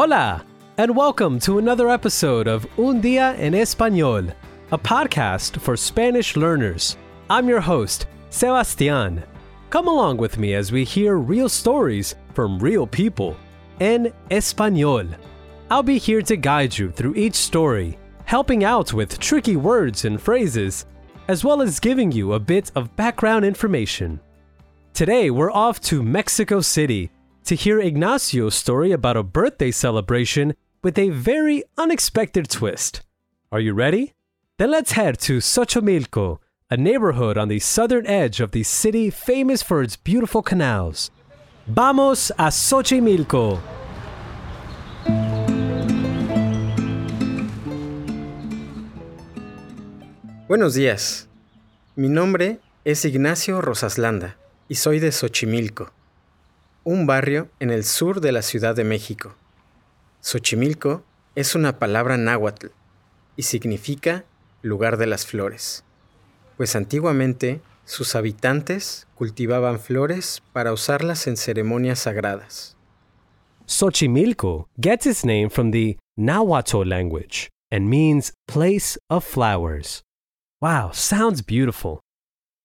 Hola, and welcome to another episode of Un Día en Español, a podcast for Spanish learners. I'm your host, Sebastian. Come along with me as we hear real stories from real people en español. I'll be here to guide you through each story, helping out with tricky words and phrases, as well as giving you a bit of background information. Today, we're off to Mexico City to hear Ignacio's story about a birthday celebration with a very unexpected twist. Are you ready? Then let's head to Xochimilco, a neighborhood on the southern edge of the city famous for its beautiful canals. Vamos a Xochimilco! Buenos días. Mi nombre es Ignacio Rosaslanda y soy de Xochimilco, un barrio en el sur de la Ciudad de México. Xochimilco es una palabra náhuatl y significa lugar de las flores, pues antiguamente sus habitantes cultivaban flores para usarlas en ceremonias sagradas. Xochimilco gets its name from the Nahuatl language and means place of flowers. Wow, sounds beautiful.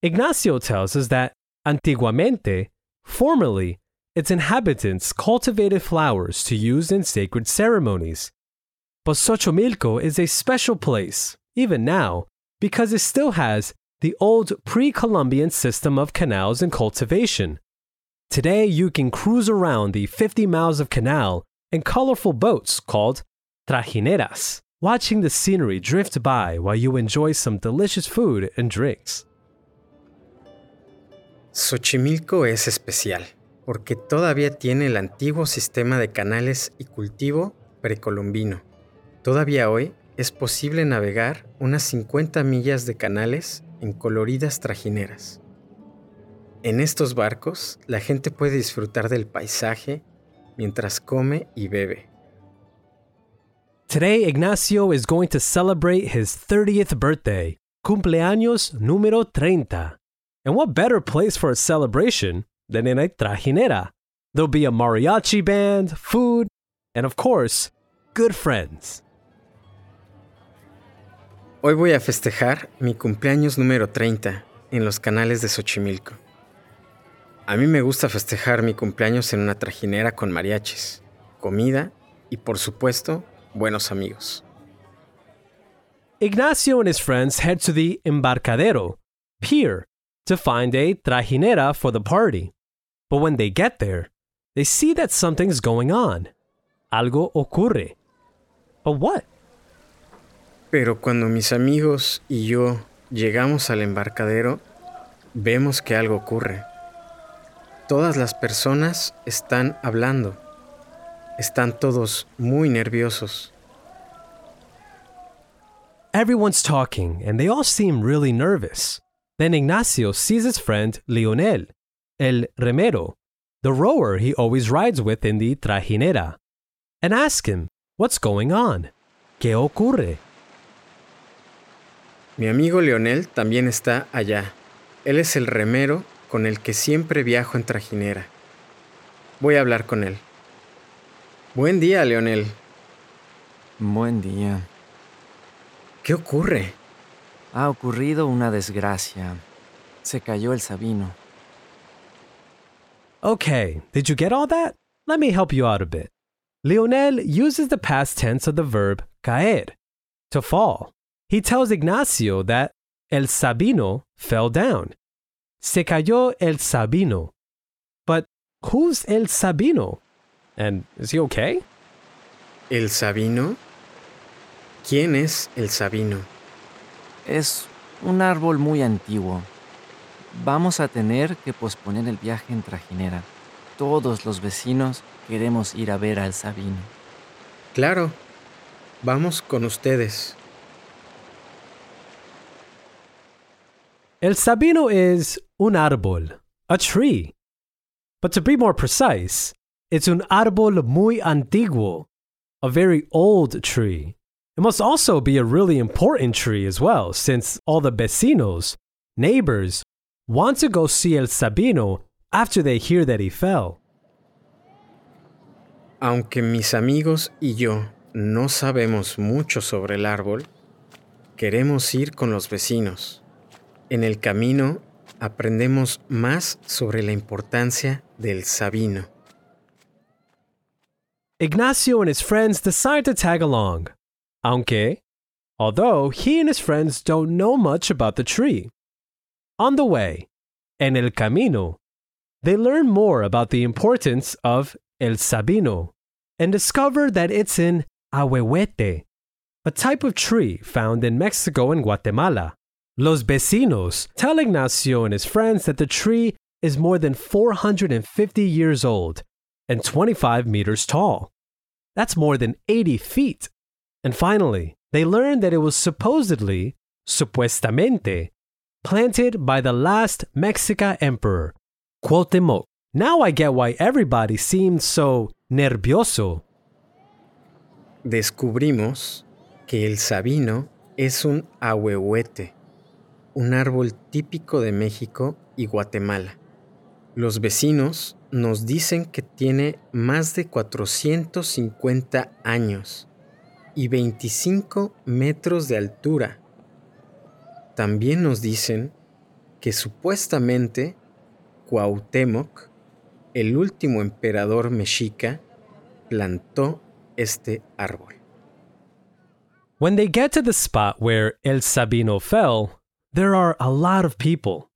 Ignacio tells us that antiguamente, formerly, its inhabitants cultivated flowers to use in sacred ceremonies. But Xochimilco is a special place, even now, because it still has the old pre Columbian system of canals and cultivation. Today, you can cruise around the 50 miles of canal in colorful boats called trajineras watching the scenery drift by while you enjoy some delicious food and drinks. Xochimilco es especial porque todavía tiene el antiguo sistema de canales y cultivo precolombino. Todavía hoy es posible navegar unas 50 millas de canales en coloridas trajineras. En estos barcos, la gente puede disfrutar del paisaje mientras come y bebe. Today, Ignacio is going to celebrate his 30th birthday, cumpleaños número 30. And what better place for a celebration than in a trajinera? There'll be a mariachi band, food, and of course, good friends. Hoy voy a festejar mi cumpleaños número 30 en los canales de Xochimilco. A mí me gusta festejar mi cumpleaños en una trajinera con mariachis, comida y por supuesto buenos amigos. Ignacio and his friends head to the embarcadero, pier, to find a trajinera for the party. But when they get there, they see that something's going on. Algo ocurre. But what? Pero cuando mis amigos y yo llegamos al embarcadero, vemos que algo ocurre. Todas las personas están hablando. Están todos muy nerviosos. Everyone's talking, and they all seem really nervous. Then Ignacio sees his friend Leonel, el remero, the rower he always rides with in the trajinera, and asks him, What's going on? ¿Qué ocurre? Mi amigo Leonel también está allá. Él es el remero con el que siempre viajo en trajinera. Voy a hablar con él. Buen día, Leonel. Buen día. ¿Qué ocurre? Ha ocurrido una desgracia. Se cayó el Sabino. Okay, did you get all that? Let me help you out a bit. Lionel uses the past tense of the verb caer, to fall. He tells Ignacio that el Sabino fell down. Se cayó el Sabino. But who's el Sabino? And is he okay? ¿El Sabino? ¿Quién es el Sabino? Es un árbol muy antiguo. Vamos a tener que posponer el viaje en trajinera. Todos los vecinos queremos ir a ver al Sabino. Claro. Vamos con ustedes. El Sabino is un árbol, a tree. But to be more precise, it's un árbol muy antiguo, a very old tree. It must also be a really important tree as well, since all the vecinos, neighbors, want to go see El Sabino after they hear that he fell. Aunque mis amigos y yo no sabemos mucho sobre el árbol, queremos ir con los vecinos. En el camino aprendemos más sobre la importancia del sabino. Ignacio and his friends decide to tag along. Aunque, although he and his friends don't know much about the tree. On the way, en el camino, they learn more about the importance of el sabino and discover that it's an ahuehuete, a type of tree found in Mexico and Guatemala. Los vecinos tell Ignacio and his friends that the tree is more than 450 years old and 25 meters tall. That's more than 80 feet. And finally, they learn that it was supposedly, supuestamente, planted by the last Mexica emperor, Cuauhtémoc. Now I get why everybody seemed so nervioso. Descubrimos que el sabino es un ahuehuete, un árbol típico de México y Guatemala. Los vecinos nos dicen que tiene más de 450 años y 25 metros de altura. También nos dicen que supuestamente Cuauhtémoc, el último emperador mexica, plantó este árbol. When they get to the spot where El Sabino fell, there are a lot of people.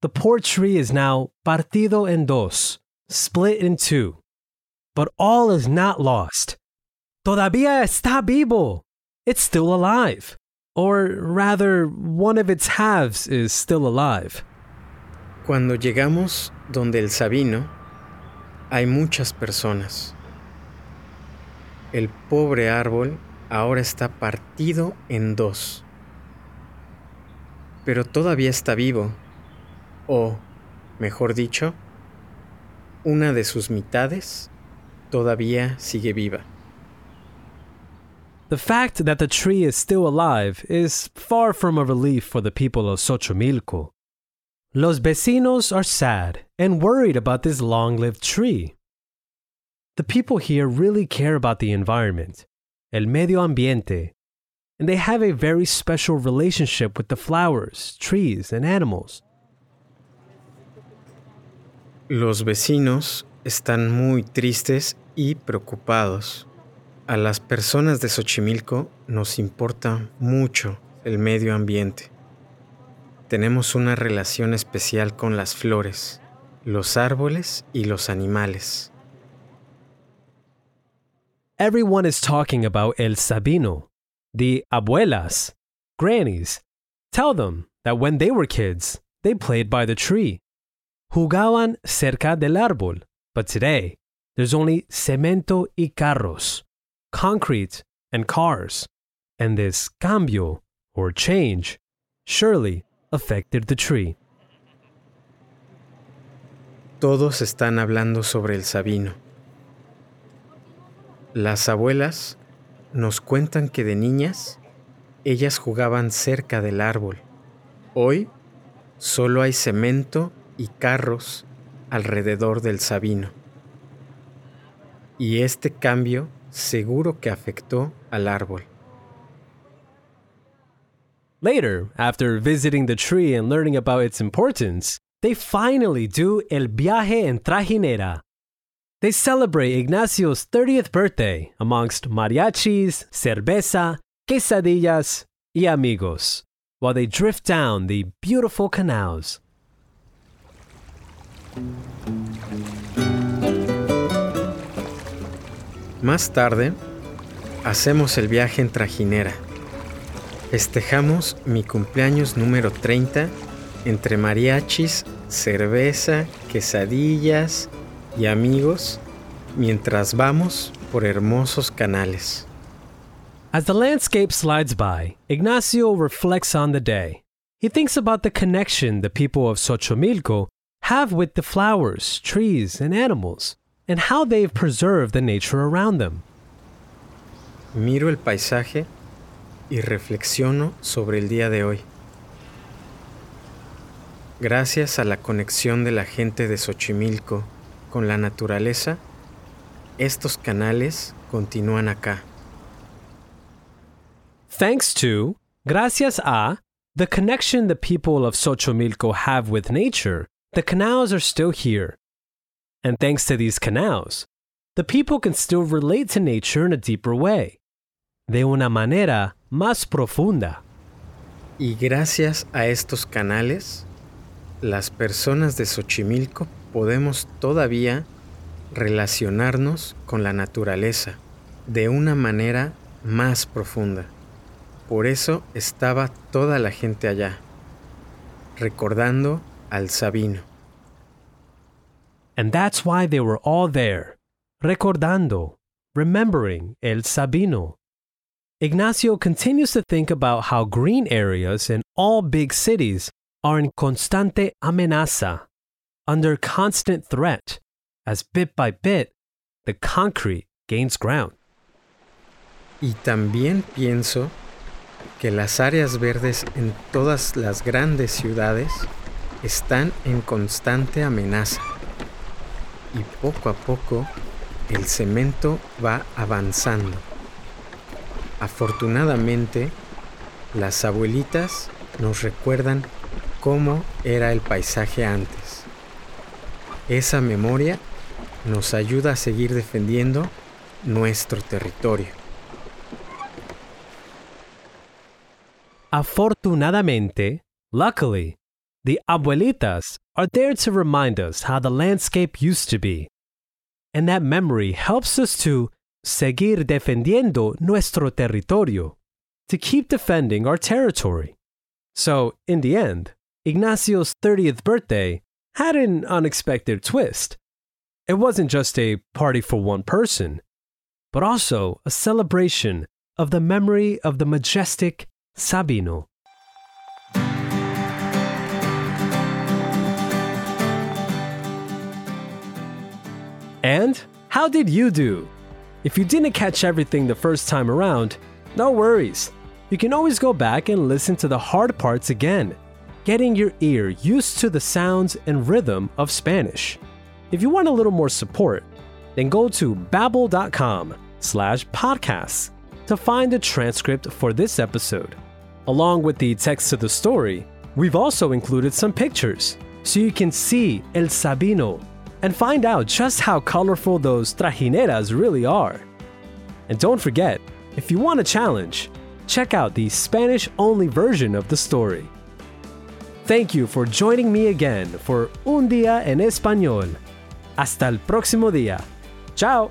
The poor tree is now partido en dos, split in two. But all is not lost. Todavía está vivo. It's still alive. Or rather, one of its halves is still alive. Cuando llegamos donde el Sabino, hay muchas personas. El pobre árbol ahora está partido en dos. Pero todavía está vivo o, mejor dicho, una de sus mitades todavía sigue viva. The fact that the tree is still alive is far from a relief for the people of Xochimilco. Los vecinos are sad and worried about this long lived tree. The people here really care about the environment, el medio ambiente, and they have a very special relationship with the flowers, trees, and animals. Los vecinos están muy tristes y preocupados. A las personas de Xochimilco nos importa mucho el medio ambiente. Tenemos una relación especial con las flores, los árboles y los animales. Everyone is talking about El Sabino. The abuelas, grannies, tell them that when they were kids, they played by the tree. Jugaban cerca del árbol, but today there's only cemento y carros, concrete and cars. And this cambio, or change, surely affected the tree. Todos están hablando sobre el sabino. Las abuelas nos cuentan que de niñas ellas jugaban cerca del árbol. Hoy solo hay cemento y carros alrededor del Sabino. Y este cambio seguro que afectó al árbol. Later, after visiting the tree and learning about its importance, they finally do El Viaje en Trajinera. They celebrate Ignacio's 30th birthday amongst mariachis, cerveza, quesadillas, y amigos, while they drift down the beautiful canals. Más tarde, hacemos el viaje en trajinera. Festejamos mi cumpleaños número 30 entre mariachis, cerveza, quesadillas y amigos mientras vamos por hermosos canales. As the landscape slides by, Ignacio reflects on the day. He thinks about the connection the people of Xochimilco have with the flowers, trees, and animals, and how they've preserved the nature around them. Miro el paisaje y reflexiono sobre el día de hoy. Gracias a la conexión de la gente de Xochimilco con la naturaleza, estos canales continúan acá. Thanks to, gracias a, the connection the people of Xochimilco have with nature, the canals are still here. And thanks to these canals, the people can still relate to nature in a deeper way, de una manera más profunda. Y gracias a estos canales, las personas de Xochimilco podemos todavía relacionarnos con la naturaleza de una manera más profunda. Por eso estaba toda la gente allá, recordando al Sabino. And that's why they were all there, recordando, remembering El Sabino. Ignacio continues to think about how green areas in all big cities are in constante amenaza, under constant threat, as bit by bit the concrete gains ground. Y también pienso que las áreas verdes en todas las grandes ciudades están en constante amenaza. Y poco a poco el cemento va avanzando. Afortunadamente, las abuelitas nos recuerdan cómo era el paisaje antes. Esa memoria nos ayuda a seguir defendiendo nuestro territorio. Afortunadamente, luckily, the abuelitas are there to remind us how the landscape used to be. And that memory helps us to seguir defendiendo nuestro territorio, to keep defending our territory. So, in the end, Ignacio's 30th birthday had an unexpected twist. It wasn't just a party for one person, but also a celebration of the memory of the majestic Sabino. And how did you do? If you didn't catch everything the first time around, no worries. You can always go back and listen to the hard parts again, getting your ear used to the sounds and rhythm of Spanish. If you want a little more support, then go to babbel.com slash podcasts to find a transcript for this episode. Along with the text of the story, we've also included some pictures so you can see El Sabino and find out just how colorful those trajineras really are. And don't forget, if you want a challenge, check out the Spanish only version of the story. Thank you for joining me again for Un Día en Español. Hasta el próximo día. Ciao.